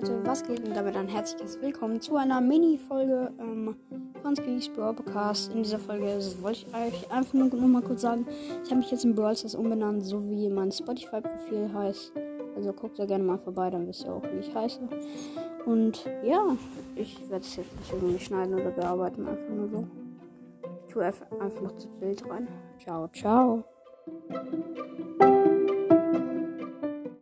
was geht und damit ein herzliches Willkommen zu einer Mini-Folge ähm, von Squeaks Brawl Podcast. In dieser Folge wollte ich euch einfach nur noch mal kurz sagen, ich habe mich jetzt in Brawl Stars umbenannt, so wie mein Spotify-Profil heißt. Also guckt da gerne mal vorbei, dann wisst ihr auch, wie ich heiße. Und ja, ich werde es jetzt nicht irgendwie schneiden oder bearbeiten, einfach nur so. Ich tue einfach noch das Bild rein. Ciao, ciao.